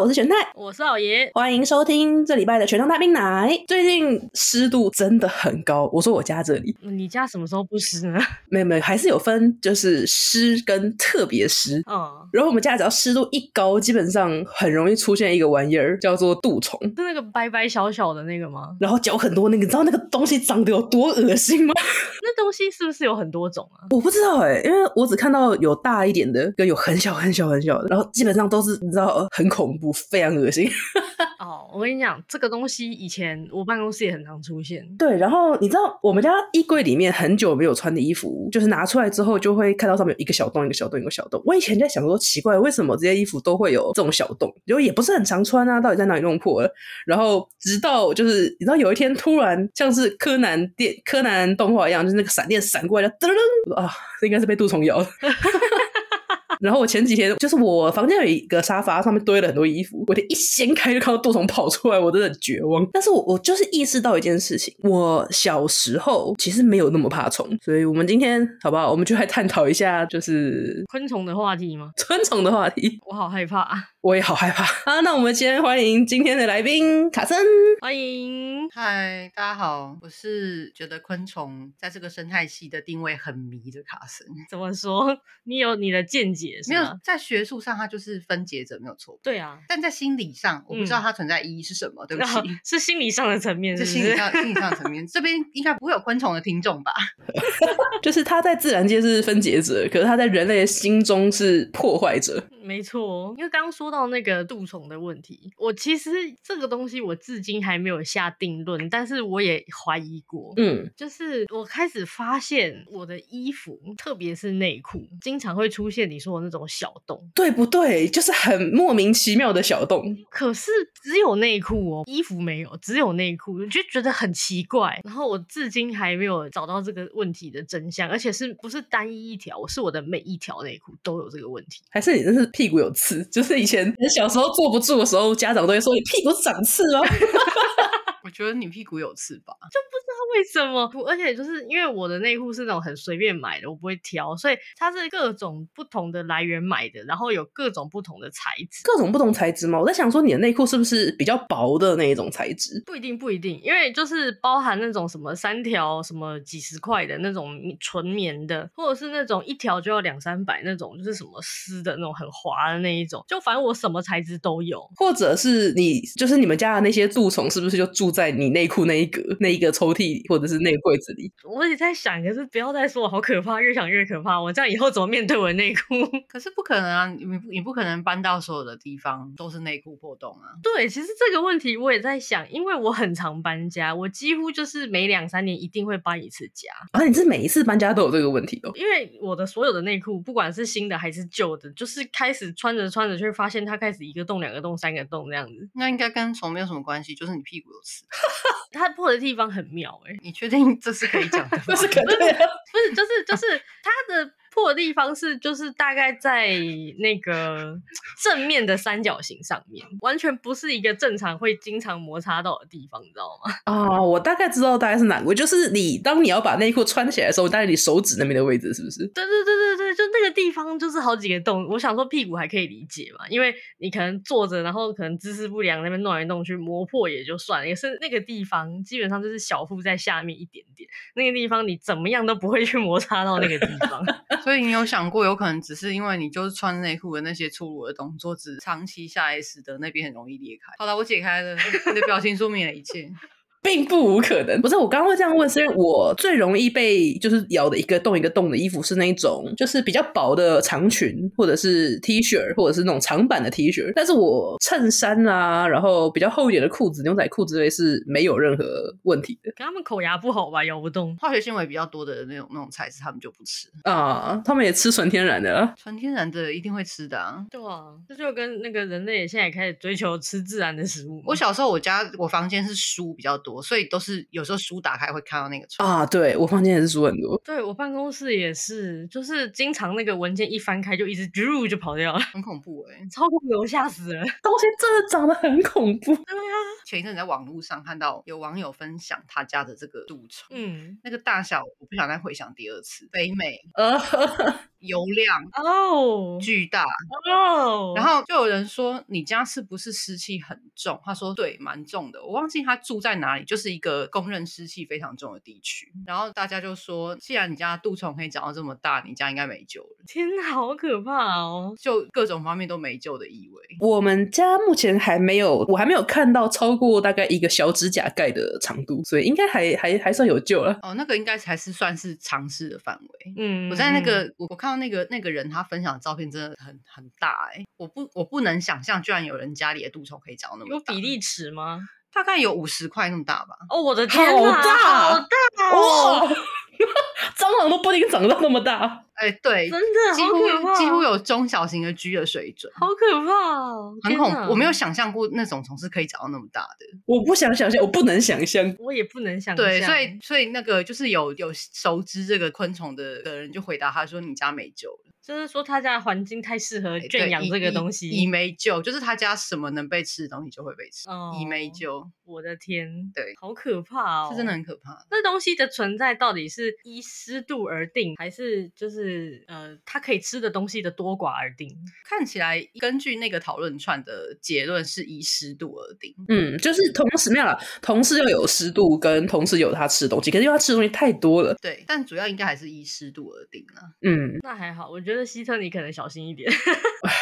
我是玄太，我是老爷，欢迎收听这礼拜的全糖大冰奶。最近湿度真的很高，我说我家这里，你家什么时候不湿呢？没有没有，还是有分，就是湿跟特别湿。嗯，然后我们家只要湿度一高，基本上很容易出现一个玩意儿，叫做蠹虫，是那个白白小小的那个吗？然后脚很多那个，你知道那个东西长得有多恶心吗？那东西是不是有很多种啊？我不知道哎、欸，因为我只看到有大一点的，跟有很小很小很小的，然后基本上都是你知道很恐怖，非常恶心。哦，我跟你讲，这个东西以前我办公室也很常出现。对，然后你知道我们家衣柜里面很久没有穿的衣服，就是拿出来之后就会看到上面有一个小洞，一个小洞，一个小洞。我以前在想说，奇怪，为什么这些衣服都会有这种小洞？就也不是很常穿啊，到底在哪里弄破了？然后直到就是你知道有一天突然像是柯南电柯南动画一样，就是那个闪电闪过来，就噔噔啊，这应该是被杜虫咬了。然后我前几天就是我房间有一个沙发，上面堆了很多衣服，我一掀开就看到杜虫跑出来，我真的很绝望。但是我我就是意识到一件事情，我小时候其实没有那么怕虫，所以我们今天好不好？我们就来探讨一下，就是昆虫的话题吗？昆虫的话题，我好害怕，我也好害怕。啊，那我们先欢迎今天的来宾卡森，欢迎，嗨，大家好，我是觉得昆虫在这个生态系的定位很迷的卡森。怎么说？你有你的见解？没有，在学术上它就是分解者没有错。对啊，但在心理上，我不知道它存在意义是什么。嗯、对不起，是心理上的层面是是，是心理上心理上的层面。这边应该不会有昆虫的听众吧？就是它在自然界是分解者，可是它在人类的心中是破坏者。没错，因为刚刚说到那个蠹虫的问题，我其实这个东西我至今还没有下定论，但是我也怀疑过。嗯，就是我开始发现我的衣服，特别是内裤，经常会出现你说的那种小洞，对不对？就是很莫名其妙的小洞。可是只有内裤哦，衣服没有，只有内裤，我就觉得很奇怪。然后我至今还没有找到这个问题的真相，而且是不是单一一条？是我的每一条内裤都有这个问题，还是你真是？屁股有刺，就是以前小时候坐不住的时候，家长都会说你屁股长刺吗？我觉得你屁股有刺吧，就不知道为什么。而且就是因为我的内裤是那种很随便买的，我不会挑，所以它是各种不同的来源买的，然后有各种不同的材质，各种不同材质嘛。我在想说，你的内裤是不是比较薄的那一种材质？不一定，不一定，因为就是包含那种什么三条什么几十块的那种纯棉的，或者是那种一条就要两三百那种，就是什么丝的那种很滑的那一种，就反正我什么材质都有。或者是你就是你们家的那些蛀虫，是不是就住在你内裤那一格、那一个抽屉，或者是那个柜子里。我也在想，可是不要再说我好可怕，越想越可怕。我这样以后怎么面对我的内裤？可是不可能啊，你你不可能搬到所有的地方都是内裤破洞啊。对，其实这个问题我也在想，因为我很常搬家，我几乎就是每两三年一定会搬一次家。啊，你是每一次搬家都有这个问题哦？因为我的所有的内裤，不管是新的还是旧的，就是开始穿着穿着就会发现它开始一个洞、两个洞、三个洞这样子。那应该跟虫没有什么关系，就是你屁股有刺。它破的地方很妙哎、欸，你确定这是可以讲的吗？这是可以，不是，就是就是他的。破的地方是就是大概在那个 正面的三角形上面，完全不是一个正常会经常摩擦到的地方，你知道吗？啊、哦，我大概知道大概是哪个，就是你当你要把内裤穿起来的时候，大概你手指那边的位置是不是？对对对对对，就那个地方就是好几个洞。我想说屁股还可以理解嘛，因为你可能坐着，然后可能姿势不良，那边弄来弄去磨破也就算了，也是那个地方基本上就是小腹在下面一点点，那个地方你怎么样都不会去摩擦到那个地方。所以你有想过，有可能只是因为你就是穿内裤的那些粗鲁的动作，只长期下来使得那边很容易裂开。好了，我解开了，你的表情说明了一切。并不无可能，不是我刚刚会这样问，是因为我最容易被就是咬的一个洞一个洞的衣服是那一种，就是比较薄的长裙，或者是 T 恤，或者是那种长版的 T 恤。但是我衬衫啊，然后比较厚一点的裤子，牛仔裤之类是没有任何问题的。他们口牙不好吧，咬不动。化学纤维比较多的那种那种材质，他们就不吃啊。他们也吃纯天然的，纯天然的一定会吃的啊。对啊，这就跟那个人类现在也开始追求吃自然的食物。我小时候我家我房间是书比较多。多，所以都是有时候书打开会看到那个窗啊。对，我房间也是书很多，对，我办公室也是，就是经常那个文件一翻开就一直啾就跑掉了，很恐怖哎、欸，超恐怖，吓死人，东西真的长得很恐怖。对啊，前一阵在网络上看到有网友分享他家的这个蠹虫，嗯，那个大小我不想再回想第二次，肥美，呃，油亮哦，巨大哦，然后就有人说你家是不是湿气很重？他说对，蛮重的。我忘记他住在哪里，就是一个公认湿气非常重的地区。然后大家就说，既然你家杜虫可以长到这么大，你家应该没救了。天哪，好可怕哦！就各种方面都没救的意味。我们家目前还没有，我还没有看到超过大概一个小指甲盖的长度，所以应该还还还算有救了。哦，那个应该才是算是尝试的范围。嗯，我在那个我我看到那个那个人他分享的照片真的很很大哎、欸，我不我不能想象，居然有人家里的杜虫可以长到那么大。有比例尺吗？大概有五十块那么大吧。哦，我的天好大，好大哦！蟑螂都不一定长到那么大。哎、欸，对，真的几乎几乎有中小型的居的水准，好可怕哦，很恐怖。我没有想象过那种虫是可以长到那么大的。我不想想象，我不能想象，我也不能想象。对，所以所以那个就是有有熟知这个昆虫的的人就回答他说：“你家没救了。”就是说他家的环境太适合圈养这个东西，已没救。就是他家什么能被吃的东西就会被吃，已、哦、没救。我的天，对，好可怕哦，是真的很可怕。那东西的存在到底是依湿度而定，还是就是呃，他可以吃的东西的多寡而定？看起来根据那个讨论串的结论是以湿度而定。嗯，就是同时没有了，同时又有湿度，跟同时有他吃的东西，可是因为他吃的东西太多了。对，但主要应该还是以湿度而定了。嗯，那还好，我觉得。觉得希特你可能小心一点，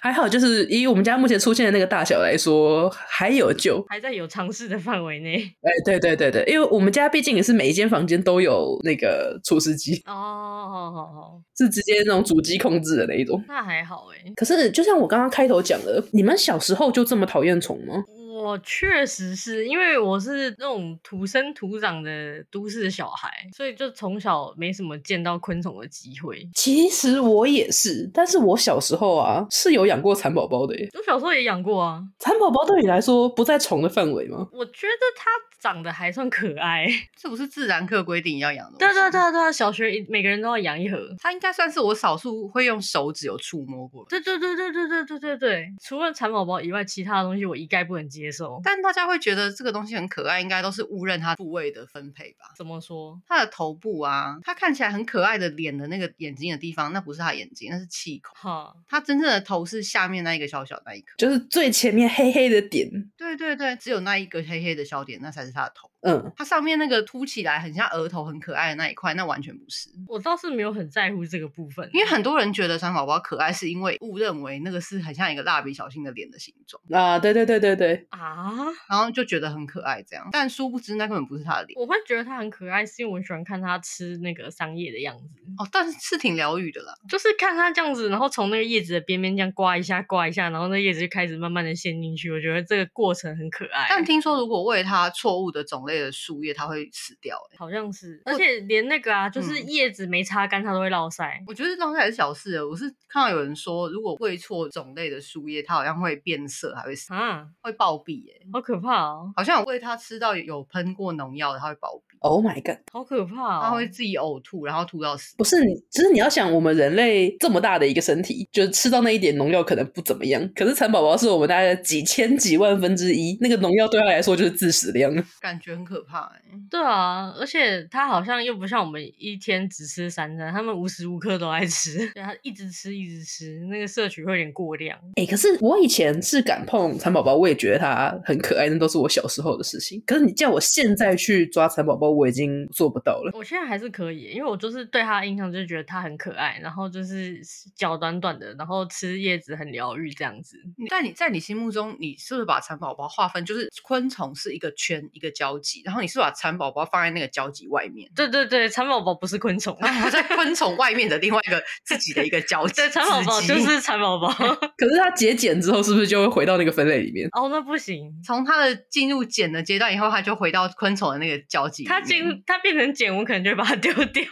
还好，就是以我们家目前出现的那个大小来说，还有救，还在有尝试的范围内。哎，对对对对，因为我们家毕竟也是每一间房间都有那个除湿机哦，好好好，是直接那种主机控制的那一种。那还好哎。可是就像我刚刚开头讲的，你们小时候就这么讨厌虫吗？我确实是因为我是那种土生土长的都市小孩，所以就从小没什么见到昆虫的机会。其实我也是，但是我小时候啊是有养过蚕宝宝的耶。我小时候也养过啊。蚕宝宝对你来说不在虫的范围吗？我觉得它长得还算可爱。这不是自然课规定要养的？对对对对，小学每个人都要养一盒。它应该算是我少数会用手指有触摸过。对对对对对对对对对，除了蚕宝宝以外，其他的东西我一概不能接受。但大家会觉得这个东西很可爱，应该都是误认它部位的分配吧？怎么说？它的头部啊，它看起来很可爱的脸的那个眼睛的地方，那不是它眼睛，那是气孔。哈，它真正的头是下面那一个小小那一颗，就是最前面黑黑的点。对对对，只有那一个黑黑的小点，那才是是他的头。嗯，它上面那个凸起来很像额头、很可爱的那一块，那完全不是。我倒是没有很在乎这个部分，因为很多人觉得蚕宝宝可爱，是因为误认为那个是很像一个蜡笔小新的脸的形状啊。对对对对对啊，然后就觉得很可爱这样，但殊不知那根本不是他的脸。我会觉得他很可爱，是因为我喜欢看他吃那个桑叶的样子。哦，但是是挺疗愈的啦，就是看他这样子，然后从那个叶子的边边这样刮一下、刮一下，然后那叶子就开始慢慢的陷进去。我觉得这个过程很可爱。但听说如果喂它错误的种类的树叶，它会死掉，欸，好像是，而且连那个啊，就是叶子没擦干，它都会落晒。我觉得落晒是小事，我是看到有人说，如果喂错种类的树叶，它好像会变色，还会死啊，会暴毙，欸，好可怕哦！好像我喂它吃到有喷过农药的，它会暴毙。Oh my god，好可怕哦！它会自己呕吐，然后吐到死。不是你，其实你要想，我们人类这么大的一个身体，就是吃到那一点农药可能不怎么样，可是蚕宝宝是我们大概几千几万分之一，那个农药对它来说就是致死量，感觉很可怕哎。对啊，而且它好像又不像我们一天只吃三餐，他们无时无刻都爱吃，对，它一直吃一直吃，那个摄取会有点过量。哎、欸，可是我以前是敢碰蚕宝宝，我也觉得它很可爱，那都是我小时候的事情。可是你叫我现在去抓蚕宝宝，我已经做不到了。我现在还是可以，因为我就是对它的印象就是觉得它很可爱，然后就是脚短短的，然后吃叶子很疗愈这样子。在你在你心目中，你是不是把蚕宝宝划分就是昆虫是一个圈一个交集，然后你是把蚕宝宝放在那个交集外面？对对对，蚕宝宝不是昆虫，我在昆虫外面的另外一个自己的一个交集。对，蚕宝宝就是蚕宝宝。可是它结茧之后，是不是就会回到那个分类里面？哦，那不行。从它的进入茧的阶段以后，它就回到昆虫的那个交集里面。它进它变成茧，我可能就会把它丢掉。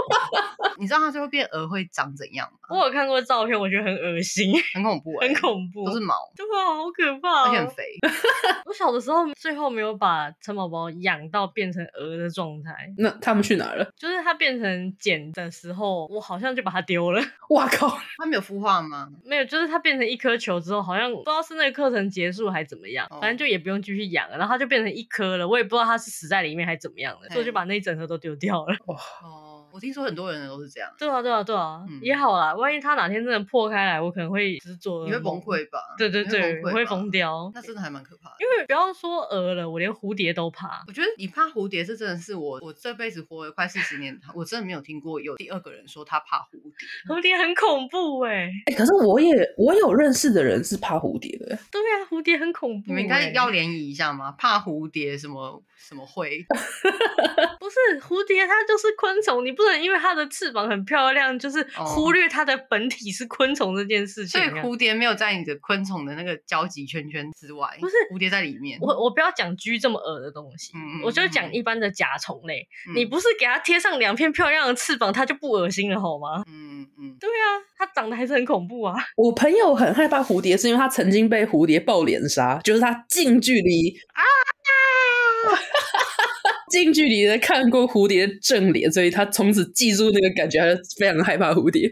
你知道它最后变蛾会长怎样吗？我有看过照片，我觉得很恶心，很恐怖、欸，很恐怖，都是毛，对啊，好可怕、喔，而且很肥。我小的时候最后没有把蚕宝宝养到变成蛾的状态，那他们去哪了？就是它变成茧的时候，我好像就把它丢了。哇靠！它没有孵化吗？没有，就是它变成一颗球之后，好像不知道是那个课程结束还是怎么样，哦、反正就也不用继续养了，然后它就变成一颗了。我也不知道它是死在里面还是怎么样的，所以我就把那一整盒都丢掉了。哇哦。我听说很多人都是这样。对啊，对啊，对啊，嗯、也好啦。万一他哪天真的破开来，我可能会只是做。你会崩溃吧？对对对，我会疯掉。那真的还蛮可怕的。因为不要说蛾了，我连蝴蝶都怕。我觉得你怕蝴蝶，这真的是我我这辈子活了快四十年，我真的没有听过有第二个人说他怕蝴蝶。蝴蝶很恐怖哎、欸。哎、欸，可是我也我有认识的人是怕蝴蝶的。对啊，蝴蝶很恐怖、欸。你们应该要联谊一下吗？怕蝴蝶什么什么会？不是蝴蝶，它就是昆虫，你不能因为它的翅膀很漂亮，就是忽略它的本体是昆虫这件事情。所以蝴蝶没有在你的昆虫的那个交集圈圈之外，不是蝴蝶在里面。我我不要讲居这么恶的东西，嗯、我就讲一般的甲虫类。嗯、你不是给它贴上两片漂亮的翅膀，它就不恶心了好吗？嗯嗯，嗯对啊，它长得还是很恐怖啊。我朋友很害怕蝴蝶，是因为他曾经被蝴蝶爆脸杀，就是他近距离啊。近距离的看过蝴蝶的正脸，所以他从此记住那个感觉，他就非常害怕蝴蝶。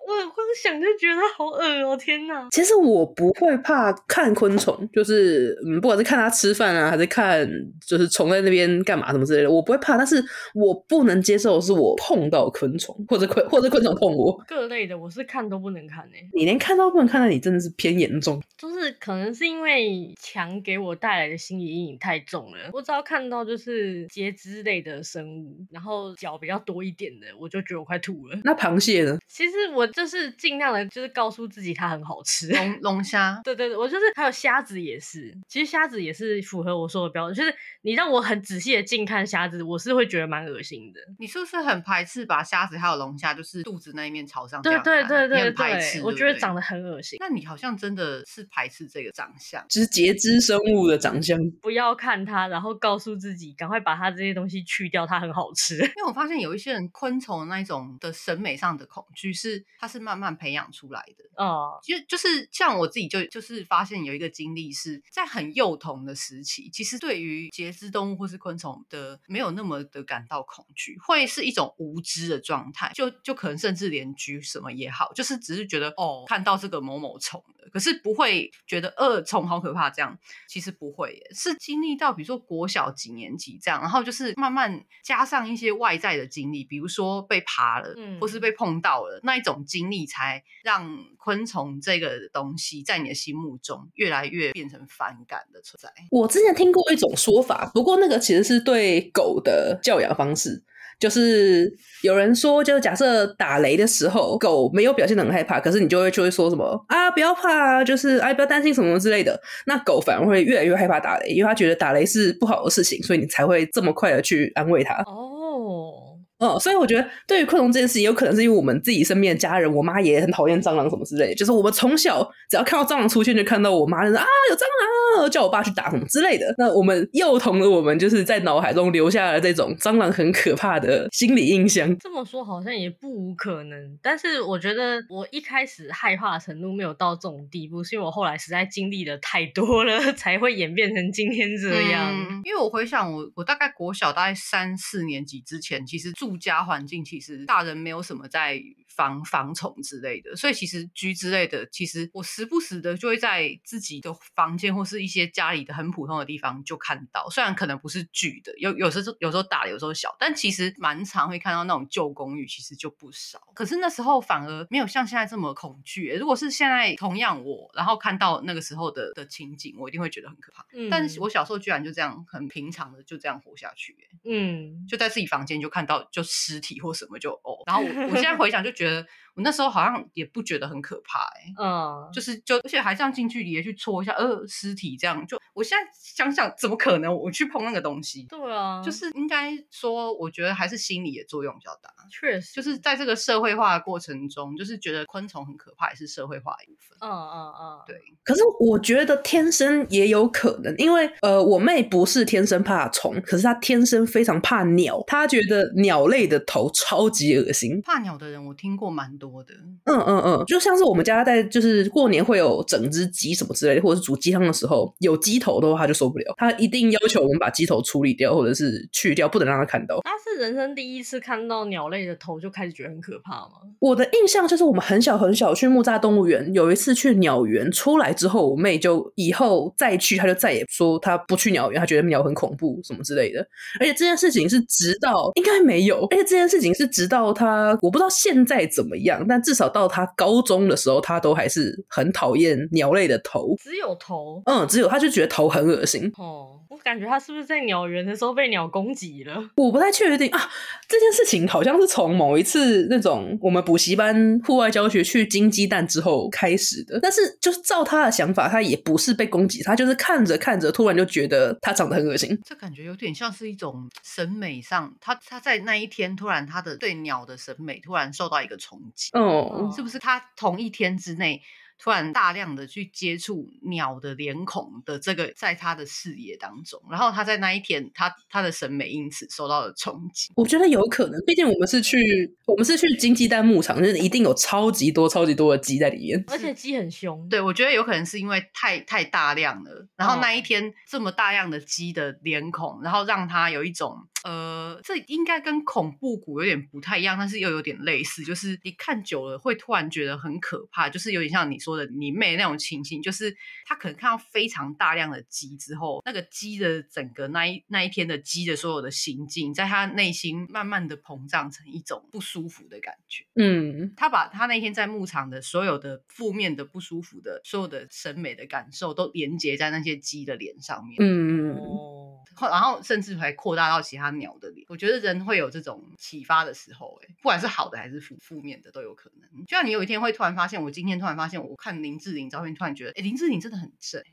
想就觉得好恶哦！天哪！其实我不会怕看昆虫，就是嗯，不管是看它吃饭啊，还是看就是虫在那边干嘛什么之类的，我不会怕。但是我不能接受是我碰到昆虫，或者昆或者昆虫碰我。各类的我是看都不能看诶、欸。你连看都不能看，那你真的是偏严重。就是可能是因为墙给我带来的心理阴影太重了，我只要看到就是节肢类的生物，然后脚比较多一点的，我就觉得我快吐了。那螃蟹呢？其实我就是尽量的，就是告诉自己它很好吃。龙龙虾，对对对，我就是还有虾子也是。其实虾子也是符合我说的标准，就是你让我很仔细的近看虾子，我是会觉得蛮恶心的。你是不是很排斥把虾子还有龙虾，就是肚子那一面朝上？对对对对对，排斥，我觉得长得很恶心。那你好像真的是排斥这个长相，就是节肢生物的长相。不要看它，然后告诉自己赶快把它这些东西去掉，它很好吃。因为我发现有一些人昆虫那一种的审美上的恐惧是，它是慢慢培养出来的。哦，就就是像我自己就就是发现有一个经历是在很幼童的时期，其实对于节肢动物或是昆虫的没有那么的感到恐惧，会是一种无知的状态，就就可能甚至连居什么也好，就是只是觉得哦看到这个某某虫的，可是不会觉得呃虫好可怕这样，其实不会耶，是经历到比如说国小几年级这样，然后就是慢慢加上一些外在的经历，比如说被爬了，嗯，或是被碰到了那一种经历，才让昆虫这个东西在你的心目中越来越变成反感的存在。我之前听过一种说法，不过那个其实是对狗的教养方式，就是有人说，就是假设打雷的时候，狗没有表现得很害怕，可是你就会就会说什么啊，不要怕，就是哎，不要担心什么之类的，那狗反而会越来越害怕打雷，因为它觉得打雷是不好的事情，所以你才会这么快的去安慰它。哦。哦，所以我觉得对于昆虫这件事情，有可能是因为我们自己身边的家人，我妈也很讨厌蟑螂什么之类的。就是我们从小只要看到蟑螂出现，就看到我妈就说啊有蟑螂，叫我爸去打什么之类的。那我们幼童的我们，就是在脑海中留下了这种蟑螂很可怕的心理印象。这么说好像也不无可能，但是我觉得我一开始害怕的程度没有到这种地步，是因为我后来实在经历的太多了，才会演变成今天这样。嗯，因为我回想我我大概国小大概三四年级之前，其实。住家环境其实大人没有什么在防防虫之类的，所以其实居之类的，其实我时不时的就会在自己的房间或是一些家里的很普通的地方就看到，虽然可能不是巨的，有有时候有时候大，有时候小，但其实蛮常会看到那种旧公寓，其实就不少。可是那时候反而没有像现在这么恐惧。如果是现在同样我，然后看到那个时候的的情景，我一定会觉得很可怕。嗯，但是我小时候居然就这样很平常的就这样活下去，嗯，就在自己房间就看到。就尸体或什么就哦，然后我我现在回想就觉得觉得我那时候好像也不觉得很可怕、嗯，就是就而且还这样近距离的去戳一下，呃，尸体这样，就我现在想想，怎么可能我去碰那个东西？对啊，就是应该说，我觉得还是心理的作用比较大。确实，就是在这个社会化的过程中，就是觉得昆虫很可怕，也是社会化的一部分。嗯嗯嗯，对。可是我觉得天生也有可能，因为呃，我妹不是天生怕虫，可是她天生非常怕鸟，她觉得鸟类的头超级恶心。怕鸟的人我听过蛮多的。嗯嗯嗯，就像是我们家在就是过年会有整只鸡什么之类的，或者是煮鸡汤的时候有鸡头的话，他就受不了，他一定要求我们把鸡头处理掉，或者是去掉，不能让他看到。他是人生第一次看到鸟类的头就开始觉得很可怕吗？我的印象就是我们很小很小去木栅动物园，有一次去鸟园出来之后，我妹就以后再去，她就再也说她不去鸟园，她觉得鸟很恐怖什么之类的。而且这件事情是直到应该没有，而且这件事情是直到她，我不知道现在怎么样，但至少到他高中的时候，他都还是很讨厌鸟类的头。只有头？嗯，只有他就觉得头很恶心。哦，我感觉他是不是在鸟园的时候被鸟攻击了？我不太确定啊。这件事情好像是从某一次那种我们补习班户外教学去金鸡蛋之后开始的，但是就是照他的想法，他也不是被攻击，他就是看着看着，突然就觉得他长得很恶心。这感觉有点像是一种审美上，他他在那一天突然他的对鸟的审美突然受到一个冲击。哦，是不是他同一天之内？突然大量的去接触鸟的脸孔的这个，在他的视野当中，然后他在那一天，他他的审美因此受到了冲击。我觉得有可能，毕竟我们是去我们是去金鸡蛋牧场，就是一定有超级多超级多的鸡在里面，而且鸡很凶。对，我觉得有可能是因为太太大量了，然后那一天这么大量的鸡的脸孔，然后让他有一种。呃，这应该跟恐怖谷有点不太一样，但是又有点类似，就是你看久了会突然觉得很可怕，就是有点像你说的你妹那种情形，就是他可能看到非常大量的鸡之后，那个鸡的整个那一那一天的鸡的所有的行径，在他内心慢慢的膨胀成一种不舒服的感觉。嗯，他把他那天在牧场的所有的负面的不舒服的所有的审美的感受都连接在那些鸡的脸上面。嗯。哦然后甚至还扩大到其他鸟的脸，我觉得人会有这种启发的时候，哎，不管是好的还是负负面的都有可能。就像你有一天会突然发现，我今天突然发现，我看林志玲照片，突然觉得，哎，林志玲真的很正。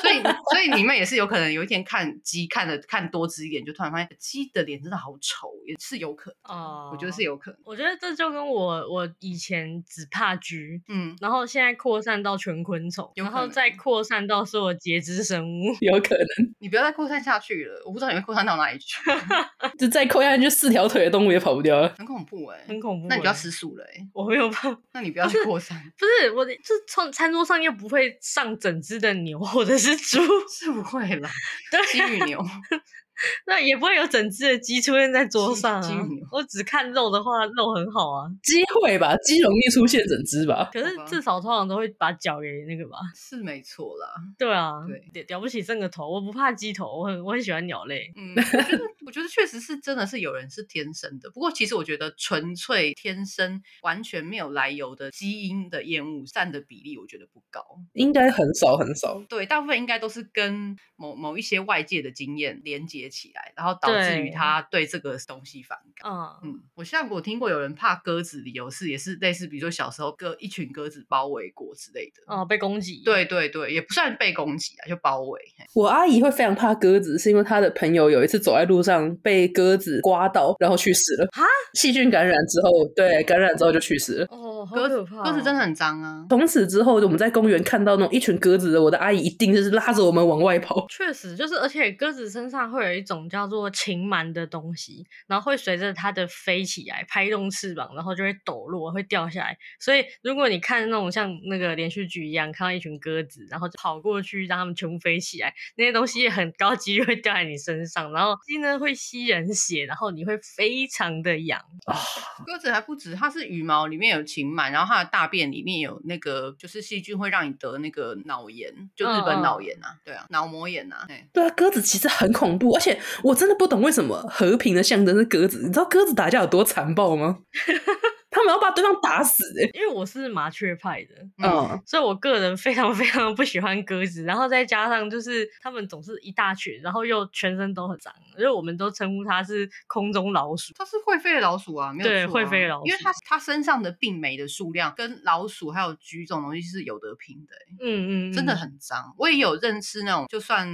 所以，所以你们也是有可能有一天看鸡看的看多只一点，就突然发现鸡的脸真的好丑，也是有可能。哦，我觉得是有可能。我觉得这就跟我我以前只怕蛆，嗯，然后现在扩散到全昆虫，然后再扩散到所有节肢生物，有可能。你不要再扩。扩散下去了，我不知道你会扩散到哪里去。就再扩下去，四条腿的动物也跑不掉了，很恐怖哎、欸，很恐怖、欸。那你就要吃素了哎、欸，我没有办法。那你不要去扩散。不是，我这从餐桌上又不会上整只的牛或者是猪，是不会啦。对，金鱼牛。那也不会有整只的鸡出现在桌上啊！我只看肉的话，肉很好啊。鸡会吧，鸡容易出现整只吧。可是至少通常都会把脚给那个吧。是没错啦。对啊，对，了不起剩个头，我不怕鸡头，我很我很喜欢鸟类。嗯，我觉得我觉得确实是真的是有人是天生的，不过其实我觉得纯粹天生完全没有来由的基因的厌恶占的比例，我觉得不高，应该很少很少。对，大部分应该都是跟某某一些外界的经验连接起来，然后导致于他对这个东西反感。嗯嗯，我像我听过有人怕鸽子，理由是也是类似，比如说小时候鸽一群鸽子包围过之类的。哦，被攻击。对对对，也不算被攻击啊，就包围。我阿姨会非常怕鸽子，是因为她的朋友有一次走在路上被鸽子刮到，然后去世了。哈？细菌感染之后，对，感染之后就去世了。哦，好可怕哦。鸽子真的很脏啊。从此之后，我们在公园看到那种一群鸽子，我的阿姨一定就是拉着我们往外跑。确实，就是而且鸽子身上会有一种叫做禽螨的东西，然后会随着它的飞起来，拍动翅膀，然后就会抖落，会掉下来。所以如果你看那种像那个连续剧一样，看到一群鸽子，然后就跑过去让它们全部飞起来，那些东西也很高几率会掉在你身上，然后鸡呢会吸人血，然后你会非常的痒。啊，鸽子还不止，它是羽毛里面有禽螨，然后它的大便里面有那个就是细菌，会让你得那个脑炎，就日本脑炎啊，对啊，脑膜炎啊。对啊，鸽子其实很恐怖，而且我真的不懂为什么和平的象征是鸽子。你知道鸽子打架有多残暴吗？他们要把对方打死、欸。因为我是麻雀派的，嗯，嗯，所以我个人非常 非常不喜欢鸽子，然后再加上就是他们总是一大群，然后又全身都很脏，因为我们都称呼它是空中老鼠。它是会飞的老鼠啊，没有对，会飞的老鼠，因为它它身上的病媒的数量跟老鼠还有菊种东西是有得拼的、欸。嗯，嗯嗯，真的很脏。我也有认识那种，就算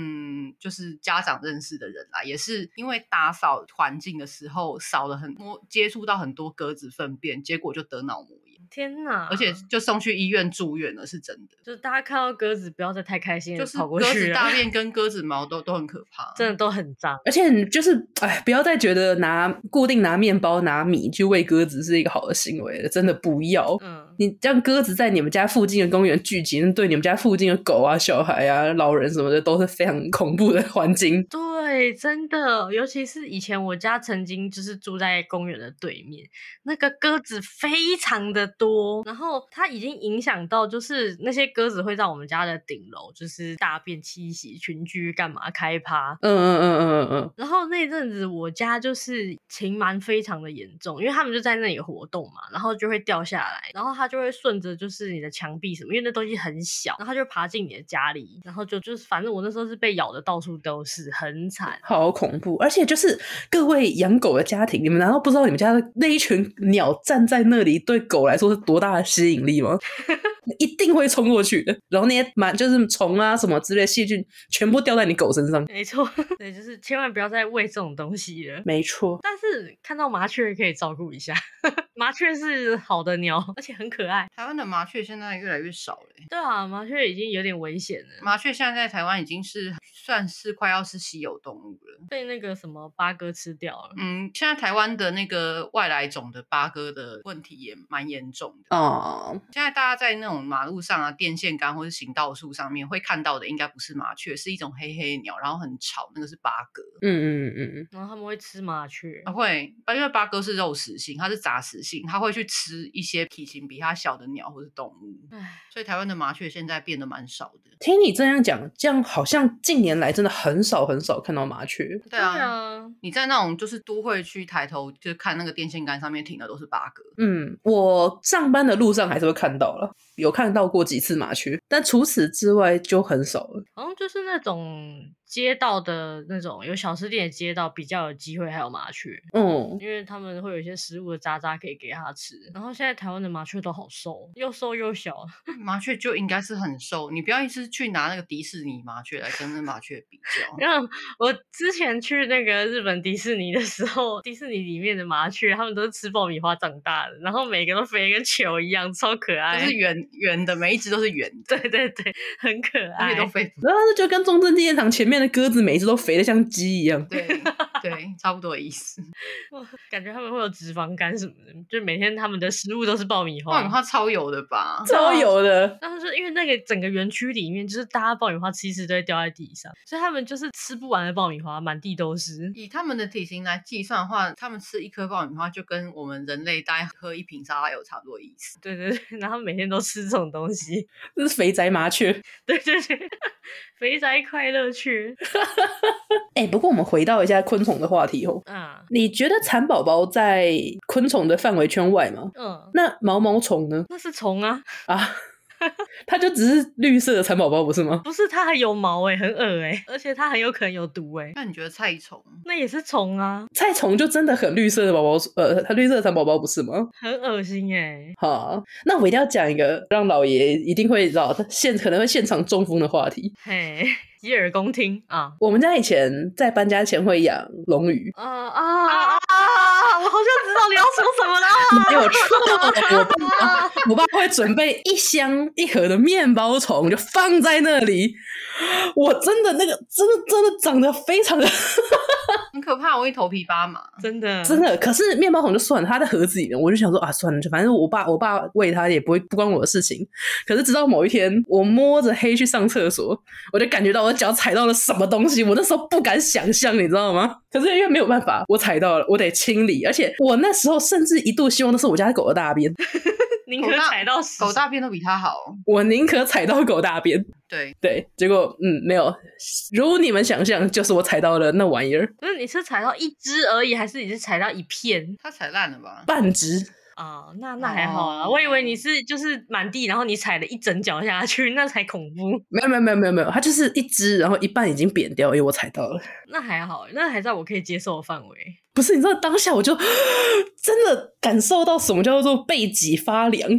就是家长认识的人啦，也是因为打扫环境的时候扫了很多，接触到很多鸽子粪便，结果就得脑膜炎。天哪！而且就送去医院住院了，是真的。就是大家看到鸽子，不要再太开心，就是跑过去。鸽子大便 跟鸽子毛都都很可怕，真的都很脏。而且就是哎，不要再觉得拿固定拿面包拿米去喂鸽子是一个好的行为了，真的不要。嗯，你让鸽子在你们家附近的公园聚集，对你们家附近的狗啊、小孩啊、老人什么的都是非常恐怖的环境。对，真的，尤其是以前我家曾经就是住在公园的对面，那个鸽子非常的多，然后。它已经影响到，就是那些鸽子会在我们家的顶楼，就是大便栖息、群居干嘛开趴。嗯嗯嗯嗯嗯嗯。然后那阵子我家就是禽蛮非常的严重，因为他们就在那里活动嘛，然后就会掉下来，然后它就会顺着就是你的墙壁什么，因为那东西很小，然后它就爬进你的家里，然后就就是反正我那时候是被咬的到处都是，很惨，好恐怖。而且就是各位养狗的家庭，你们难道不知道你们家的那一群鸟站在那里对狗来说是多大的吸引力吗？一定会冲过去的，然后那些螨就是虫啊什么之类的细菌，全部掉在你狗身上。没错，对，就是千万不要再喂这种东西了。没错，但是看到麻雀可以照顾一下，麻雀是好的鸟，而且很可爱。台湾的麻雀现在越来越少了。对啊，麻雀已经有点危险了。麻雀现在在台湾已经是算是快要是稀有动物了，被那个什么八哥吃掉了。嗯，现在台湾的那个外来种的八哥的问题也蛮严重的。哦，现在大家在那种马路上啊、电线杆或者行道树上面会看到的，应该不是麻雀，是一种黑黑的鸟，然后很吵，那个是八哥。嗯嗯嗯嗯，然后他们会吃麻雀，啊、会，因为八哥是肉食性，它是杂食性，它会去吃一些体型比它小的鸟或是动物。唉，所以台湾的麻雀现在变得蛮少的。听你这样讲，这样好像近年来真的很少很少看到麻雀。对啊，对啊，你在那种就是都会区抬头就看那个电线杆上面停的都是八哥。嗯，我上班的路上还是会看到了。有看到过几次麻雀，但除此之外就很少了。好像就是那种街道的那种有小吃店的街道比较有机会还有麻雀，嗯，因为他们会有一些食物的渣渣可以给它吃。然后现在台湾的麻雀都好瘦，又瘦又小。麻雀就应该是很瘦，你不要一直去拿那个迪士尼麻雀来跟那麻雀比较。然后我之前去那个日本迪士尼的时候，迪士尼里面的麻雀，他们都是吃爆米花长大的，然后每个都肥跟球一样，超可爱，就是圆圆的，每一只都是圆的。对对对，很可爱，而且都肥。然后就跟中正纪念堂前面的鸽子，每一只都肥的像鸡一样。对对，差不多的意思。感觉他们会有脂肪肝什么的，就每天他们的食物都是爆米花。爆米花超油的吧？超油的。但是因为那个整个园区里面，就是大家爆米花其实都会掉在地上，所以他们就是吃不完的爆米花，满地都是。以他们的体型来计算的话，他们吃一颗爆米花就跟我们人类大概喝一瓶沙拉油差不多意思。对对对，然后每天都吃这种东西，这是肥宅麻雀。对对对，肥宅快乐雀。哎、欸，不过我们回到一下昆虫的话题哦。啊，你觉得蚕宝宝在昆虫的范围圈外吗？嗯，那毛毛虫呢？那是虫啊啊。它就只是绿色的蚕宝宝，不是吗？不是，它还有毛哎、欸，很恶哎、欸，而且它很有可能有毒哎、欸。那你觉得菜虫？那也是虫啊，菜虫就真的很绿色的宝宝，呃，它绿色的蚕宝宝不是吗？很恶心哎、欸。好，那我一定要讲一个让老爷一定会知道，他现可能会现场中风的话题。嘿。洗耳恭听啊！我们家以前在搬家前会养龙鱼。啊啊啊啊！我好像知道你要说什么了。没有错，我爸我爸会准备一箱一盒的面包虫，就放在那里。我真的那个真的真的长得非常的 很可怕，我会头皮发麻，真的真的。可是面包虫就算了，它在盒子里面，我就想说啊，算了，就反正我爸我爸喂它也不会不关我的事情。可是直到某一天，我摸着黑去上厕所，我就感觉到我脚踩到了什么东西，我那时候不敢想象，你知道吗？可是因为没有办法，我踩到了，我得清理，而且我那时候甚至一度希望那是我家的狗的大便。宁可踩到屎，狗大便都比它好。我宁可踩到狗大便。对对，结果嗯，没有如你们想象，就是我踩到了那玩意儿。不是，你是踩到一只而已，还是你是踩到一片？它踩烂了吧？半只。啊，那那还好啊，我以为你是就是满地，然后你踩了一整脚下去，那才恐怖。没有没有没有没有没有，它就是一只，然后一半已经扁掉，因为我踩到了。那还好，那还在我可以接受的范围。不是，你知道当下我就 真的感受到什么叫做背脊发凉。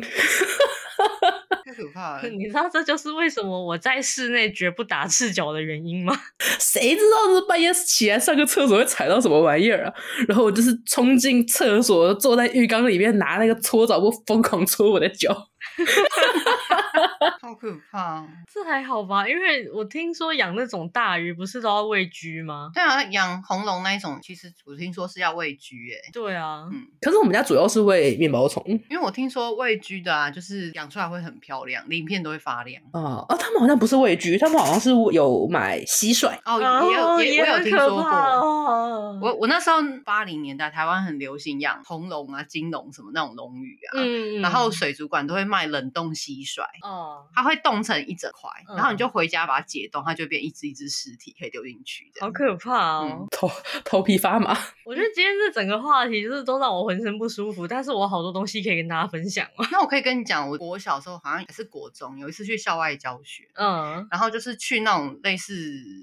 太可怕了！你知道这就是为什么我在室内绝不打赤脚的原因吗？谁知道这半夜起来上个厕所会踩到什么玩意儿啊？然后我就是冲进厕所，坐在浴缸里面拿那个搓澡布疯狂搓我的脚。好可怕！这还好吧？因为我听说养那种大鱼不是都要喂居吗？对啊，养红龙那一种，其实我听说是要喂居诶。对啊，嗯。可是我们家主要是喂面包虫，因为我听说喂居的啊，就是养出来会很漂亮，鳞片都会发亮。哦哦，他们好像不是喂居，他们好像是有买蟋蟀。哦，也有，也，也我有听说过。哦、我我那时候八零年代台湾很流行养红龙啊、金龙什么那种龙鱼啊，嗯，然后水族馆都会卖冷冻蟋蟀。哦，它会冻成一整块，嗯、然后你就回家把它解冻，它就变一只一只尸体，可以丢进去。好可怕哦，嗯、头头皮发麻。我觉得今天这整个话题就是都让我浑身不舒服，但是我好多东西可以跟大家分享。那我可以跟你讲，我我小时候好像也是国中，有一次去校外教学，嗯，然后就是去那种类似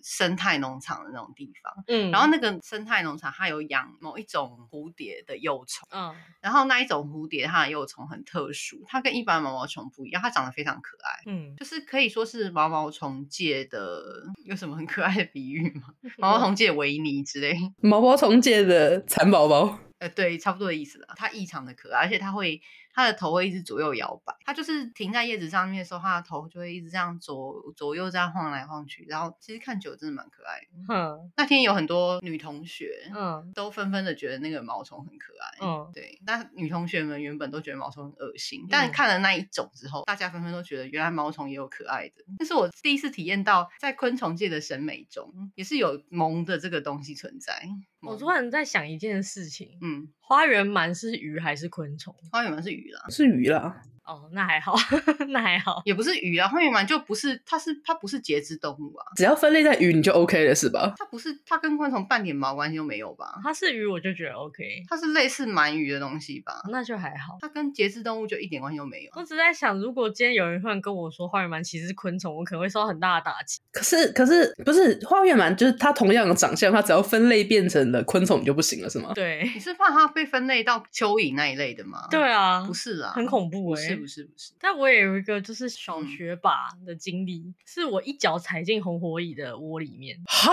生态农场的那种地方，嗯，然后那个生态农场它有养某一种蝴蝶的幼虫，嗯，然后那一种蝴蝶它的幼虫很特殊，它跟一般毛毛虫不一样，它长得非常可爱，嗯，就是可以说是毛毛虫界的，有什么很可爱的比喻吗？毛毛虫界维尼之类，毛毛虫界的蚕宝宝，呃，对，差不多的意思了。它异常的可爱，而且它会。它的头会一直左右摇摆，它就是停在叶子上面的时候，它的头就会一直这样左左右这样晃来晃去，然后其实看久了真的蛮可爱的。嗯，那天有很多女同学，嗯，都纷纷的觉得那个毛虫很可爱。嗯，对，但女同学们原本都觉得毛虫很恶心，但看了那一种之后，大家纷纷都觉得原来毛虫也有可爱的。那是我第一次体验到，在昆虫界的审美中，也是有萌的这个东西存在。我突然在想一件事情，嗯，花园鳗是鱼还是昆虫？花园鳗是鱼啦，是鱼啦。哦，那还好，那还好，也不是鱼啊。花园鳗就不是，它是它不是节肢动物啊。只要分类在鱼，你就 OK 了，是吧？它不是，它跟昆虫半点毛关系都没有吧？它是鱼，我就觉得 OK。它是类似鳗鱼的东西吧？那就还好。它跟节肢动物就一点关系都没有。我只在想，如果今天有人突然跟我说花园鳗其实是昆虫，我可能会受到很大的打击。可是，可是不是花园鳗，就是它同样的长相，它只要分类变成了昆虫，你就不行了，是吗？对。你是怕它被分类到蚯蚓那一类的吗？对啊，不是啊，很恐怖哎、不是不是？但我也有一个就是小学吧的经历，嗯、是我一脚踩进红火蚁的窝里面。哈？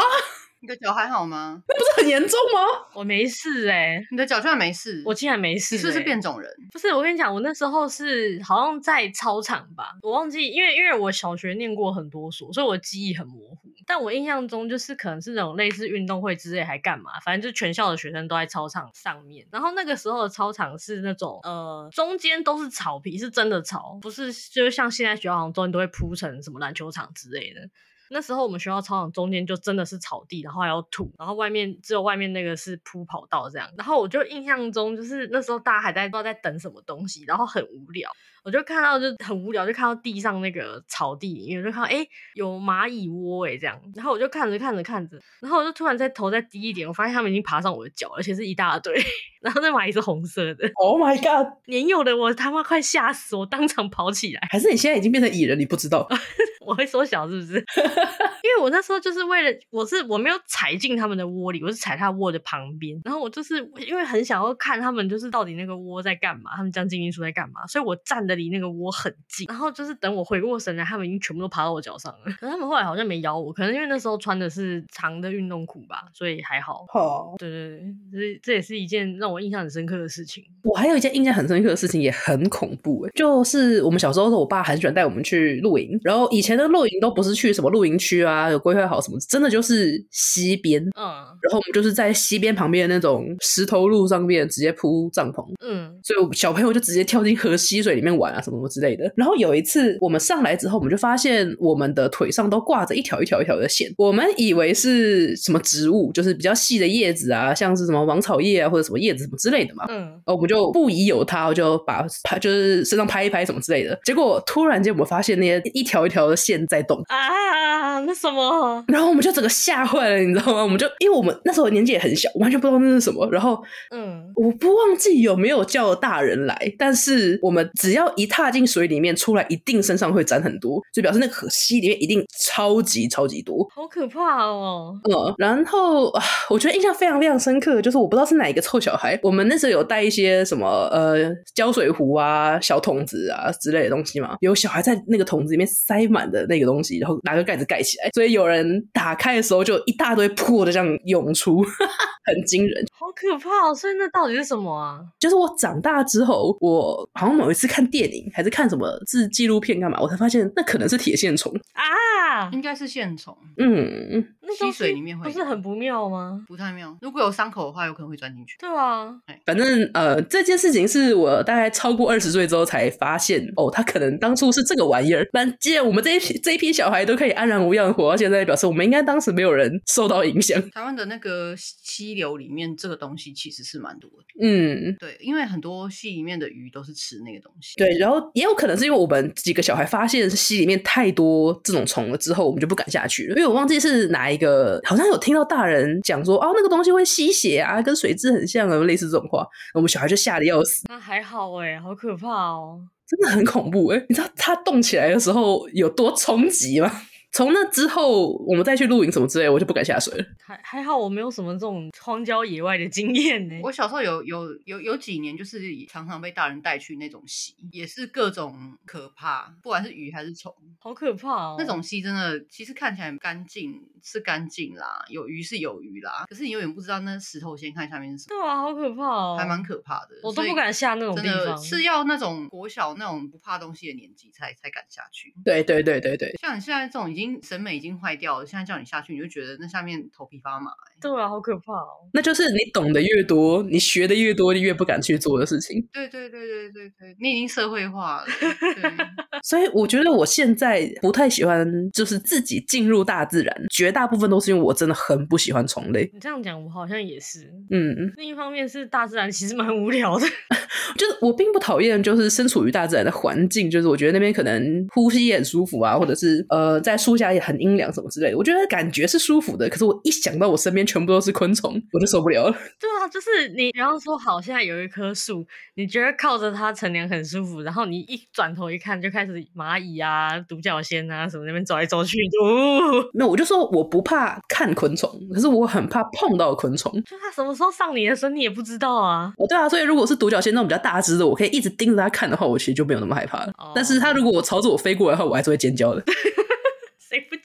你的脚还好吗？那不是很严重吗？我没事哎、欸，你的脚居然没事，我竟然没事、欸。你是不是变种人？不是，我跟你讲，我那时候是好像在操场吧，我忘记，因为因为我小学念过很多所，所以我记忆很模糊。但我印象中就是可能是那种类似运动会之类，还干嘛？反正就全校的学生都在操场上面。然后那个时候的操场是那种呃，中间都是草皮，是真的草，不是就是像现在学校好像中间都会铺成什么篮球场之类的。那时候我们学校操场中间就真的是草地，然后还有土，然后外面只有外面那个是铺跑道这样。然后我就印象中就是那时候大家还在不知道在等什么东西，然后很无聊。我就看到就很无聊，就看到地上那个草地因为，就看到哎有蚂蚁窝哎这样，然后我就看着看着看着，然后我就突然在头再低一点，我发现他们已经爬上我的脚，而且是一大堆，然后那蚂蚁是红色的。Oh my god！年幼的我他妈快吓死我，当场跑起来。还是你现在已经变成蚁人，你不知道？我会缩小是不是？因为我那时候就是为了，我是我没有踩进他们的窝里，我是踩他窝的旁边，然后我就是因为很想要看他们就是到底那个窝在干嘛，他们将精灵术在干嘛，所以我站的。离那个窝很近，然后就是等我回过神来，他们已经全部都爬到我脚上了。可是他们后来好像没咬我，可能因为那时候穿的是长的运动裤吧，所以还好。好，对对对，这这也是一件让我印象很深刻的事情。我还有一件印象很深刻的事情，也很恐怖诶，就是我们小时候，我爸很喜欢带我们去露营，然后以前的露营都不是去什么露营区啊，有规划好什么，真的就是溪边，嗯，然后我们就是在溪边旁边的那种石头路上面直接铺帐篷，嗯，所以我小朋友就直接跳进河溪水里面玩。啊，什么什么之类的。然后有一次我们上来之后，我们就发现我们的腿上都挂着一条一条一条的线。我们以为是什么植物，就是比较细的叶子啊，像是什么王草叶啊，或者什么叶子什么之类的嘛。嗯，我们就不疑有他，我就把拍，就是身上拍一拍什么之类的。结果突然间我们发现那些一条一条的线在动啊！那什么？然后我们就整个吓坏了，你知道吗？我们就因为我们那时候年纪也很小，完全不知道那是什么。然后，嗯，我不忘记有没有叫大人来，但是我们只要一踏进水里面出来，一定身上会沾很多，就表示那个溪里面一定超级超级多，好可怕哦。嗯，然后啊，我觉得印象非常非常深刻，就是我不知道是哪一个臭小孩，我们那时候有带一些什么呃胶水壶啊、小桶子啊之类的东西嘛，有小孩在那个桶子里面塞满的那个东西，然后拿个盖子盖起来，所以有人打开的时候就一大堆破的这样涌出，很惊人，好可怕哦！所以那到底是什么啊？就是我长大之后，我好像某一次看电影还是看什么自纪录片干嘛，我才发现那可能是铁线虫。啊，应该是线虫，嗯，溪水里面会不是很不妙吗？不太妙，如果有伤口的话，有可能会钻进去。对啊，反正呃，这件事情是我大概超过二十岁之后才发现，哦，他可能当初是这个玩意儿。但既然我们这一批这一批小孩都可以安然无恙活到现在，表示我们应该当时没有人受到影响。台湾的那个溪流里面，这个东西其实是蛮多的。嗯，对，因为很多溪里面的鱼都是吃那个东西。对，然后也有可能是因为我们几个小孩发现溪里面太多这种虫了之后，我们就不敢下去了。因为我忘记是哪一个，好像有听到大人讲说，哦，那个东西会吸血啊，跟水蛭很像啊，类似这种话，我们小孩就吓得要死。那还好哎、欸，好可怕哦，真的很恐怖哎、欸！你知道它动起来的时候有多冲击吗？从那之后，我们再去露营什么之类，我就不敢下水了。还还好，我没有什么这种荒郊野外的经验呢。我小时候有有有有几年，就是常常被大人带去那种溪，也是各种可怕，不管是鱼还是虫，好可怕哦。那种溪真的，其实看起来干净是干净啦，有鱼是有鱼啦，可是你永远不知道那石头先看下面是什么。对啊，好可怕哦，还蛮可怕的。我都不敢下那种地方，是要那种国小那种不怕东西的年纪才才敢下去。对对对对对，像你现在这种已经审美已经坏掉了，现在叫你下去，你就觉得那下面头皮发麻、欸。对啊，好可怕哦。那就是你懂得越多，你学的越多，你越不敢去做的事情。对对对对对对，你已经社会化了。对。所以我觉得我现在不太喜欢，就是自己进入大自然，绝大部分都是因为我真的很不喜欢虫类。你这样讲，我好像也是。嗯。另一方面是大自然其实蛮无聊的，就是我并不讨厌，就是身处于大自然的环境，就是我觉得那边可能呼吸也很舒服啊，或者是呃在树下也很阴凉什么之类的，我觉得感觉是舒服的。可是我一想到我身边全部都是昆虫，我就受不了了。对啊，就是你，比方说，好，现在有一棵树，你觉得靠着它乘凉很舒服，然后你一转头一看，就开始蚂蚁啊、独角仙啊什么那边走来走去。哦，那我就说我不怕看昆虫，可是我很怕碰到昆虫。就它什么时候上你的身，你也不知道啊。哦，对啊，所以如果是独角仙那种比较大只的，我可以一直盯着它看的话，我其实就没有那么害怕了。哦，但是它如果我朝着我飞过来的话，我还是会尖叫的。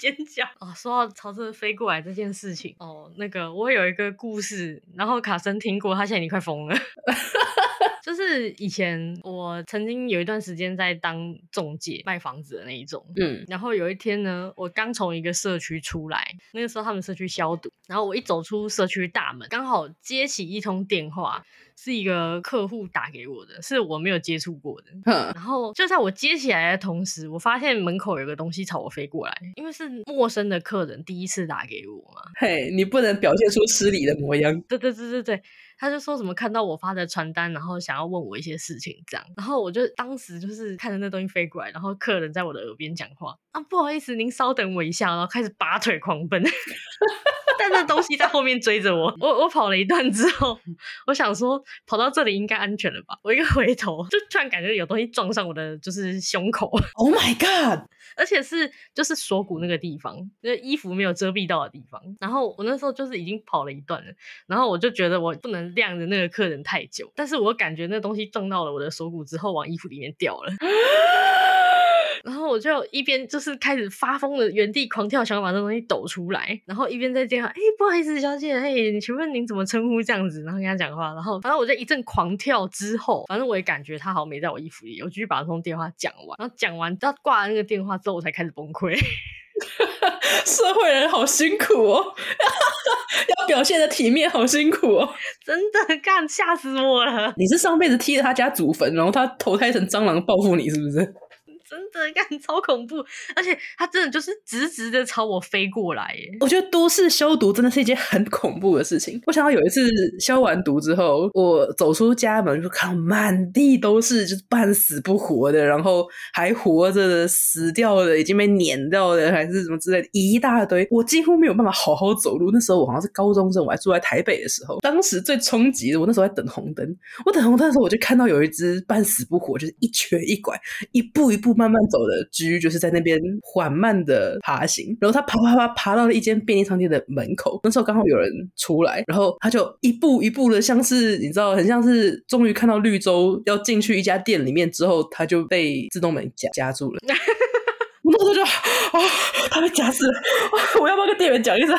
尖叫？哦，说到朝着飞过来这件事情，哦，那个我有一个故事，然后卡森听过，他现在已经快疯了。就是以前我曾经有一段时间在当中介卖房子的那一种，嗯，然后有一天呢，我刚从一个社区出来，那个时候他们社区消毒，然后我一走出社区大门，刚好接起一通电话。是一个客户打给我的，是我没有接触过的。然后就在我接起来的同时，我发现门口有个东西朝我飞过来，因为是陌生的客人第一次打给我嘛。嘿，你不能表现出失礼的模样。对对对对对，他就说什么看到我发的传单，然后想要问我一些事情这样。然后我就当时就是看着那东西飞过来，然后客人在我的耳边讲话啊，不好意思，您稍等我一下，然后开始拔腿狂奔。但那东西在后面追着我，我我跑了一段之后，我想说跑到这里应该安全了吧？我一个回头，就突然感觉有东西撞上我的就是胸口。Oh my god！而且是就是锁骨那个地方，那衣服没有遮蔽到的地方。然后我那时候就是已经跑了一段了，然后我就觉得我不能晾着那个客人太久，但是我感觉那东西撞到了我的锁骨之后，往衣服里面掉了。然后我就一边就是开始发疯的原地狂跳，想要把那东西抖出来，然后一边在电话，哎，不好意思，小姐，哎，请问您怎么称呼这样子？然后跟他讲话，然后反正我在一阵狂跳之后，反正我也感觉他好像没在我衣服里，我继续把这通电话讲完，然后讲完到挂了那个电话之后，我才开始崩溃。社会人好辛苦哦，要表现的体面好辛苦哦，真的干吓死我了。你是上辈子踢了他家祖坟，然后他投胎成蟑螂报复你，是不是？真的干超恐怖，而且它真的就是直直的朝我飞过来耶！我觉得都市消毒真的是一件很恐怖的事情。我想到有一次消完毒之后，我走出家门就看到满地都是就是半死不活的，然后还活着的、死掉的、已经被碾掉的，还是什么之类的，一大堆。我几乎没有办法好好走路。那时候我好像是高中生，我还住在台北的时候，当时最冲击的，我那时候在等红灯。我等红灯的时候，我就看到有一只半死不活，就是一瘸一拐，一步一步慢慢走的居，就是在那边缓慢的爬行。然后他爬爬爬爬到了一间便利商店的门口，那时候刚好有人出来，然后他就一步一步的，像是你知道，很像是终于看到绿洲要进去一家店里面之后，他就被自动门夹夹住了。我那时候就啊，他被夹死了，我要不要跟店员讲一声？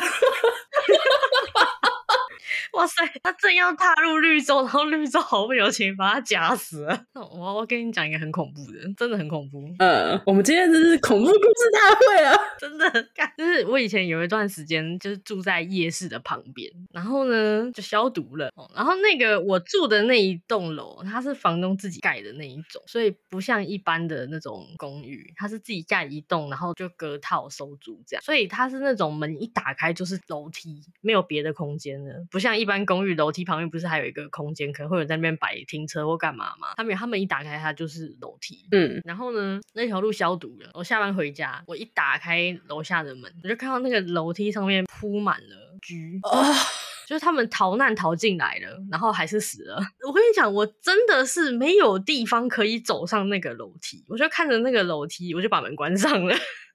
哇塞，他正要踏入绿洲，然后绿洲毫不留情把他夹死了。我我跟你讲一个很恐怖的，真的很恐怖。嗯，我们今天这是恐怖故事大会啊，真的。就是我以前有一段时间就是住在夜市的旁边，然后呢就消毒了。然后那个我住的那一栋楼，它是房东自己盖的那一种，所以不像一般的那种公寓，它是自己盖一栋，然后就隔套收租这样。所以它是那种门一打开就是楼梯，没有别的空间的，不像一。一般公寓楼梯旁边不是还有一个空间，可能会有在那边摆停车或干嘛吗？他们他们一打开它就是楼梯，嗯，然后呢，那条路消毒了。我下班回家，我一打开楼下的门，我就看到那个楼梯上面铺满了蛆，哦，就是他们逃难逃进来了，然后还是死了。我跟你讲，我真的是没有地方可以走上那个楼梯，我就看着那个楼梯，我就把门关上了。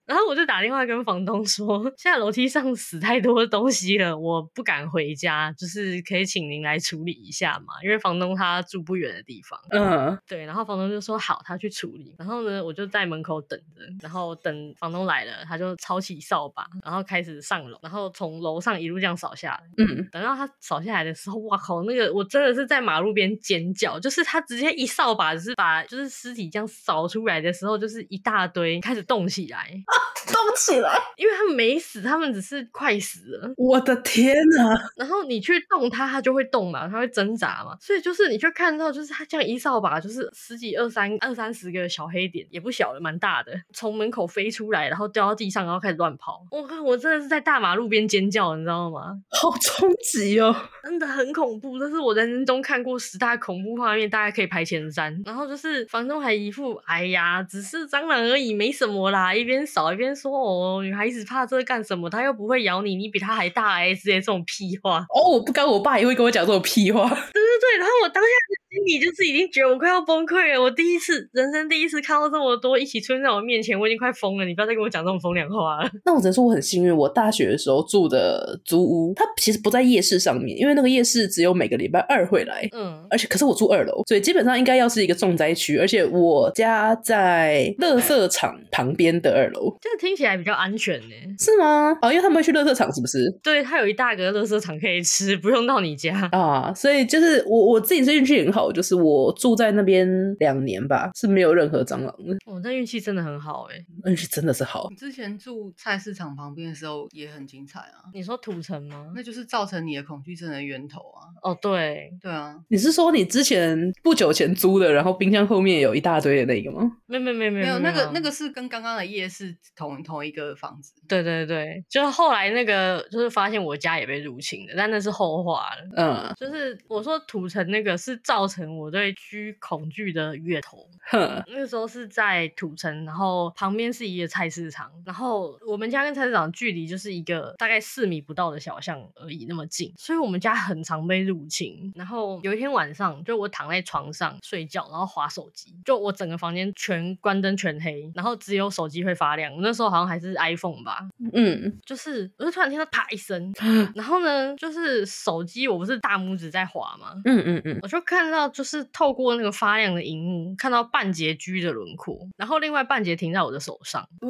然后我就打电话跟房东说，现在楼梯上死太多东西了，我不敢回家，就是可以请您来处理一下嘛，因为房东他住不远的地方。嗯，对，然后房东就说好，他去处理。然后呢，我就在门口等着，然后等房东来了，他就抄起扫把，然后开始上楼，然后从楼上一路这样扫下来。嗯，等到他扫下来的时候，哇靠，那个我真的是在马路边尖叫，就是他直接一扫把，就是把就是尸体这样扫出来的时候，就是一大堆开始动起来。动 C'est. 起来，因为他们没死，他们只是快死了。我的天哪！然后你去动它，它就会动嘛，它会挣扎嘛。所以就是你就看到，就是它这样一扫把，就是十几二三二三十个小黑点，也不小了，蛮大的，从门口飞出来，然后掉到地上，然后开始乱跑。我靠，我真的是在大马路边尖叫，你知道吗？好冲击哦，真的很恐怖。这是我人生中看过十大恐怖画面，大概可以排前三。然后就是房东还一副，哎呀，只是蟑螂而已，没什么啦，一边扫一边说。哦，女孩子怕这干什么？她又不会咬你，你比她还大哎，之类这种屁话。哦，我不敢，我爸也会跟我讲这种屁话。对对对，然后我当下心里就是已经觉得我快要崩溃了。我第一次，人生第一次看到这么多一起出现在我面前，我已经快疯了。你不要再跟我讲这种风凉话了。那我只能说我很幸运，我大学的时候住的租屋，它其实不在夜市上面，因为那个夜市只有每个礼拜二会来。嗯，而且可是我住二楼，所以基本上应该要是一个重灾区。而且我家在乐色场旁边的二楼，这个听起来比较安全呢？是吗？哦，因为他们会去乐色场，是不是？对，他有一大个乐色场可以吃，不用到你家啊。所以就是我我自己是运气很好，就是我住在那边两年吧，是没有任何蟑螂的。我那运气真的很好哎，运气真的是好。你之前住菜市场旁边的时候也很精彩啊。你说土城吗？那就是造成你的恐惧症的源头啊。哦，对，对啊。你是说你之前不久前租的，然后冰箱后面有一大堆的那个吗？没没没有没有，那个那个是跟刚刚的夜市同同一个房子。对对对，就是后来那个就是发现我家也被入侵了，但那是后话了。嗯，就是我说土城那个是造成我对区恐惧的源头。哼，那个时候是在土城，然后旁边是一个菜市场，然后我们家跟菜市场距离就是一个大概四米不到的小巷而已，那么近，所以我们家很常被入侵。然后有一天晚上，就我躺在床上睡觉，然后划手机，就我整个房间全关灯全黑，然后只有手机会发亮。我那时候好像还是 iPhone 吧。嗯，就是，我就突然听到啪一声，然后呢，就是手机，我不是大拇指在滑吗？嗯嗯嗯，我就看到，就是透过那个发亮的荧幕，看到半截居的轮廓，然后另外半截停在我的手上。哇！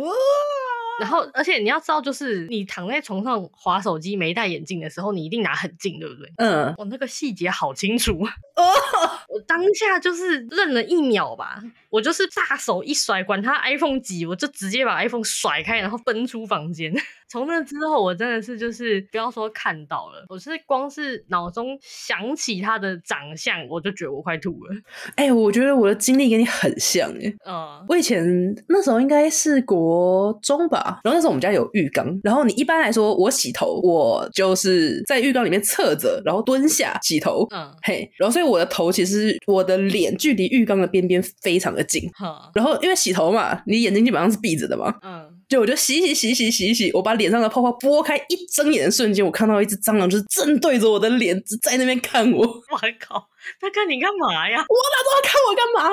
然后，而且你要知道，就是你躺在床上划手机，没戴眼镜的时候，你一定拿很近，对不对？嗯，我那个细节好清楚。哦，我当下就是愣了一秒吧，我就是大手一甩，管他 iPhone 几，我就直接把 iPhone 甩开，然后奔出房间。从那之后，我真的是就是不要说看到了，我是光是脑中想起他的长相，我就觉得我快吐了。哎、欸，我觉得我的经历跟你很像哎。嗯，我以前那时候应该是国中吧，然后那时候我们家有浴缸，然后你一般来说我洗头，我就是在浴缸里面侧着，然后蹲下洗头。嗯，嘿，然后所以我的头其实我的脸距离浴缸的边边非常的近。嗯，然后因为洗头嘛，你眼睛基本上是闭着的嘛。嗯。就我就洗洗洗洗洗洗，我把脸上的泡泡拨开，一睁眼的瞬间，我看到一只蟑螂，就是正对着我的脸，在那边看我。我靠，他看你干嘛呀？我哪知道他看我干嘛？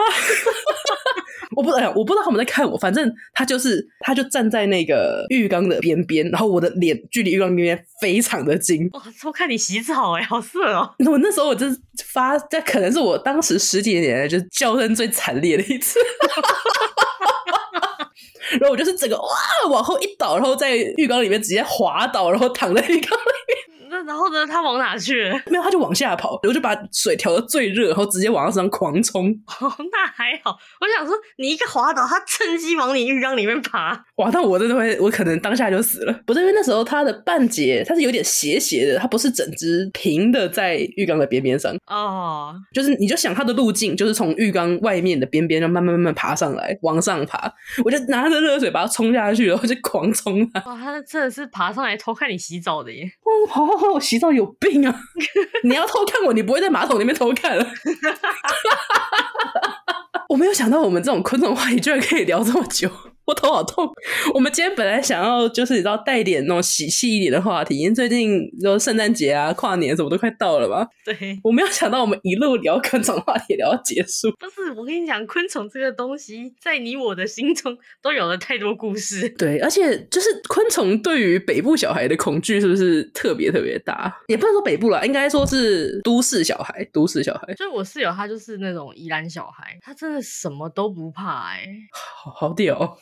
我不知道，我不知道他们在看我。反正他就是，他就站在那个浴缸的边边，然后我的脸距离浴缸边边非常的近。哇，偷看你洗澡哎，好色哦！我那时候我就是发，这可能是我当时十几年来就是叫声最惨烈的一次。然后我就是整个哇往后一倒，然后在浴缸里面直接滑倒，然后躺在浴缸里面。那然后呢？他往哪去？没有，他就往下跑。然后就把水调到最热，然后直接往他身上狂冲。哦，那还好。我想说，你一个滑倒，他趁机往你浴缸里面爬。哇，那我真的会，我可能当下就死了。不是因为那时候他的半截它是有点斜斜的，它不是整只平的在浴缸的边边上。哦，就是你就想它的路径，就是从浴缸外面的边边，然后慢慢慢慢爬上来，往上爬。我就拿着热水把它冲下去，然后就狂冲它。哇，他真的是爬上来偷看你洗澡的耶！哦，好好好，我洗澡有病啊！你要偷看我，你不会在马桶里面偷看了。我没有想到我们这种昆虫话题居然可以聊这么久。我头好痛。我们今天本来想要就是你知道带点那种喜气一点的话题，因为最近就圣诞节啊、跨年什么都快到了嘛。对，我没有想到我们一路聊昆虫话题聊到结束。不是，我跟你讲，昆虫这个东西在你我的心中都有了太多故事。对，而且就是昆虫对于北部小孩的恐惧是不是特别特别大？也不能说北部啦，应该说是都市小孩。都市小孩，就我室友他就是那种宜兰小孩，他真的什么都不怕哎、欸，好好屌。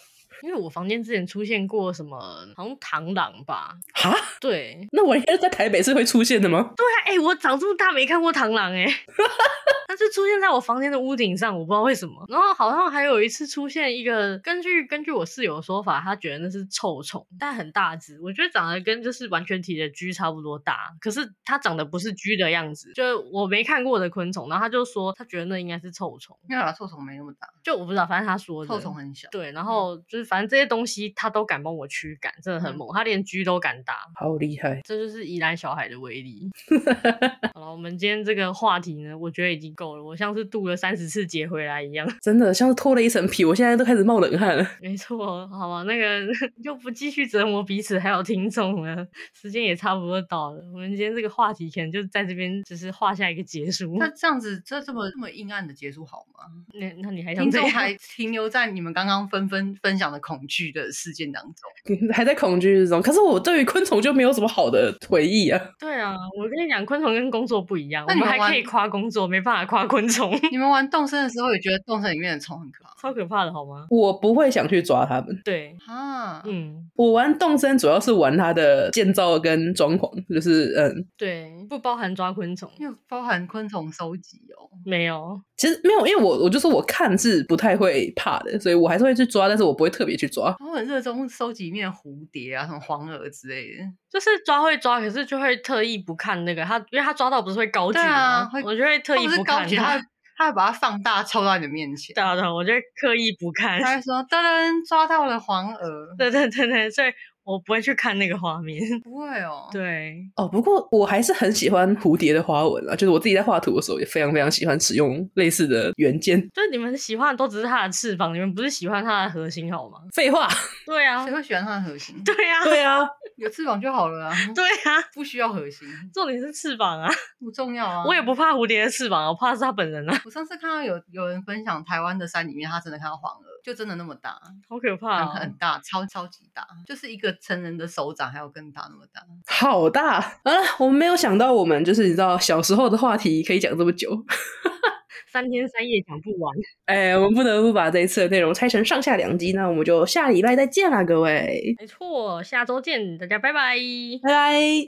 因为我房间之前出现过什么，好像螳螂吧？哈，对，那我应该在台北是会出现的吗？对啊，哎、欸，我长这么大没看过螳螂哎、欸，它就出现在我房间的屋顶上，我不知道为什么。然后好像还有一次出现一个，根据根据我室友的说法，他觉得那是臭虫，但很大只，我觉得长得跟就是完全体的蛆差不多大，可是它长得不是蛆的样子，就我没看过的昆虫。然后他就说他觉得那应该是臭虫，因为它臭虫没那么大，就我不知道，反正他说的臭虫很小。对，然后就是。反正这些东西他都敢帮我驱赶，真的很猛。嗯、他连狙都敢打，好厉害！这就是宜兰小孩的威力。好了，我们今天这个话题呢，我觉得已经够了。我像是渡了三十次劫回来一样，真的像是脱了一层皮，我现在都开始冒冷汗了。没错，好吧，那个 就不继续折磨彼此，还有听众了。时间也差不多到了，我们今天这个话题可能就在这边，只是画下一个结束。那这样子，这这么这么阴暗的结束好吗？那那你还想？听众还停留在你们刚刚纷纷分享的恐惧的事件当中，还在恐惧之中。可是我对于昆虫就没有什么好的回忆啊。对啊，我跟你讲，昆虫跟工作不一样。那你们还可以夸工作，没办法夸昆虫。你们玩动森的时候，也觉得动森里面的虫很可怕，超可怕的，好吗？我不会想去抓它们。对啊，嗯，我玩动森主要是玩它的建造跟装潢，就是嗯，对，不包含抓昆虫，因为包含昆虫收集哦。没有，其实没有，因为我我就说我看是不太会怕的，所以我还是会去抓，但是我不会特别去抓。我很热衷收集面蝴蝶啊，什么黄蛾之类的，就是抓会抓，可是就会特意不看那个他，因为他抓到不是会高举吗？啊、我就会特意不看他，他会把它放大抽到你的面前。对啊，对，我就会刻意不看。他会说：“噔噔，抓到了黄蛾。”对对对对，所以。我不会去看那个画面，不会哦。对哦，不过我还是很喜欢蝴蝶的花纹啊，就是我自己在画图的时候也非常非常喜欢使用类似的元件。就是你们喜欢的都只是它的翅膀，你们不是喜欢它的核心好吗？废话。对啊，谁会喜欢它的核心？对啊，对啊，有翅膀就好了啊。对啊，不需要核心，重点是翅膀啊，不重要啊。我也不怕蝴蝶的翅膀，我怕是它本人啊。我上次看到有有人分享台湾的山里面，他真的看到黄蛾，就真的那么大，好可怕，很大，超超级大，就是一个成人的手。掌还有更大那么大，好大啊！我们没有想到，我们就是你知道小时候的话题可以讲这么久，三天三夜讲不完。哎、欸，我们不得不把这一次的内容拆成上下两集，那我们就下礼拜再见啦，各位。没错，下周见，大家拜拜，拜拜。